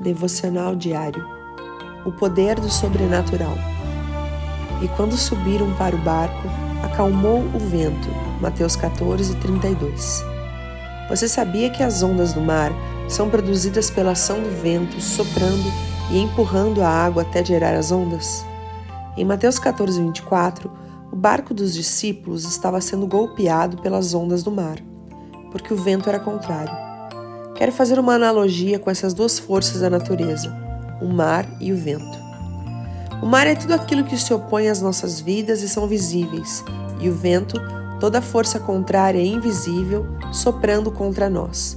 Devocional Diário O Poder do Sobrenatural. E quando subiram para o barco, acalmou o vento. Mateus 14, 32. Você sabia que as ondas do mar são produzidas pela ação do vento soprando e empurrando a água até gerar as ondas? Em Mateus 14, 24, o barco dos discípulos estava sendo golpeado pelas ondas do mar, porque o vento era contrário. Quero fazer uma analogia com essas duas forças da natureza, o mar e o vento. O mar é tudo aquilo que se opõe às nossas vidas e são visíveis, e o vento, toda força contrária e invisível, soprando contra nós.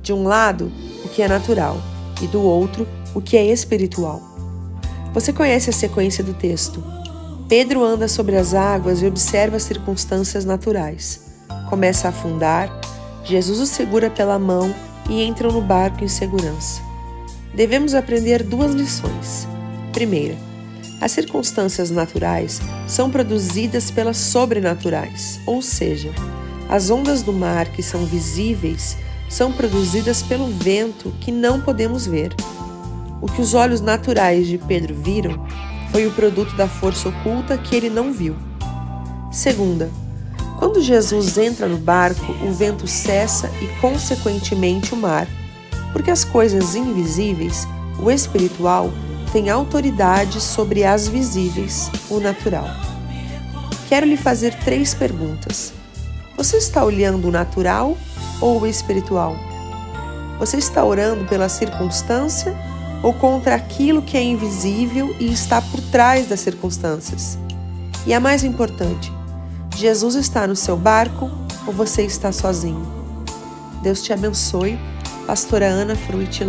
De um lado, o que é natural, e do outro, o que é espiritual. Você conhece a sequência do texto. Pedro anda sobre as águas e observa as circunstâncias naturais. Começa a afundar, Jesus o segura pela mão e entram no barco em segurança. Devemos aprender duas lições. Primeira, as circunstâncias naturais são produzidas pelas sobrenaturais, ou seja, as ondas do mar que são visíveis são produzidas pelo vento que não podemos ver. O que os olhos naturais de Pedro viram foi o produto da força oculta que ele não viu. Segunda, quando Jesus entra no barco, o vento cessa e, consequentemente, o mar, porque as coisas invisíveis, o espiritual, têm autoridade sobre as visíveis, o natural. Quero lhe fazer três perguntas. Você está olhando o natural ou o espiritual? Você está orando pela circunstância ou contra aquilo que é invisível e está por trás das circunstâncias? E a mais importante, Jesus está no seu barco ou você está sozinho? Deus te abençoe. Pastora Ana Fruit.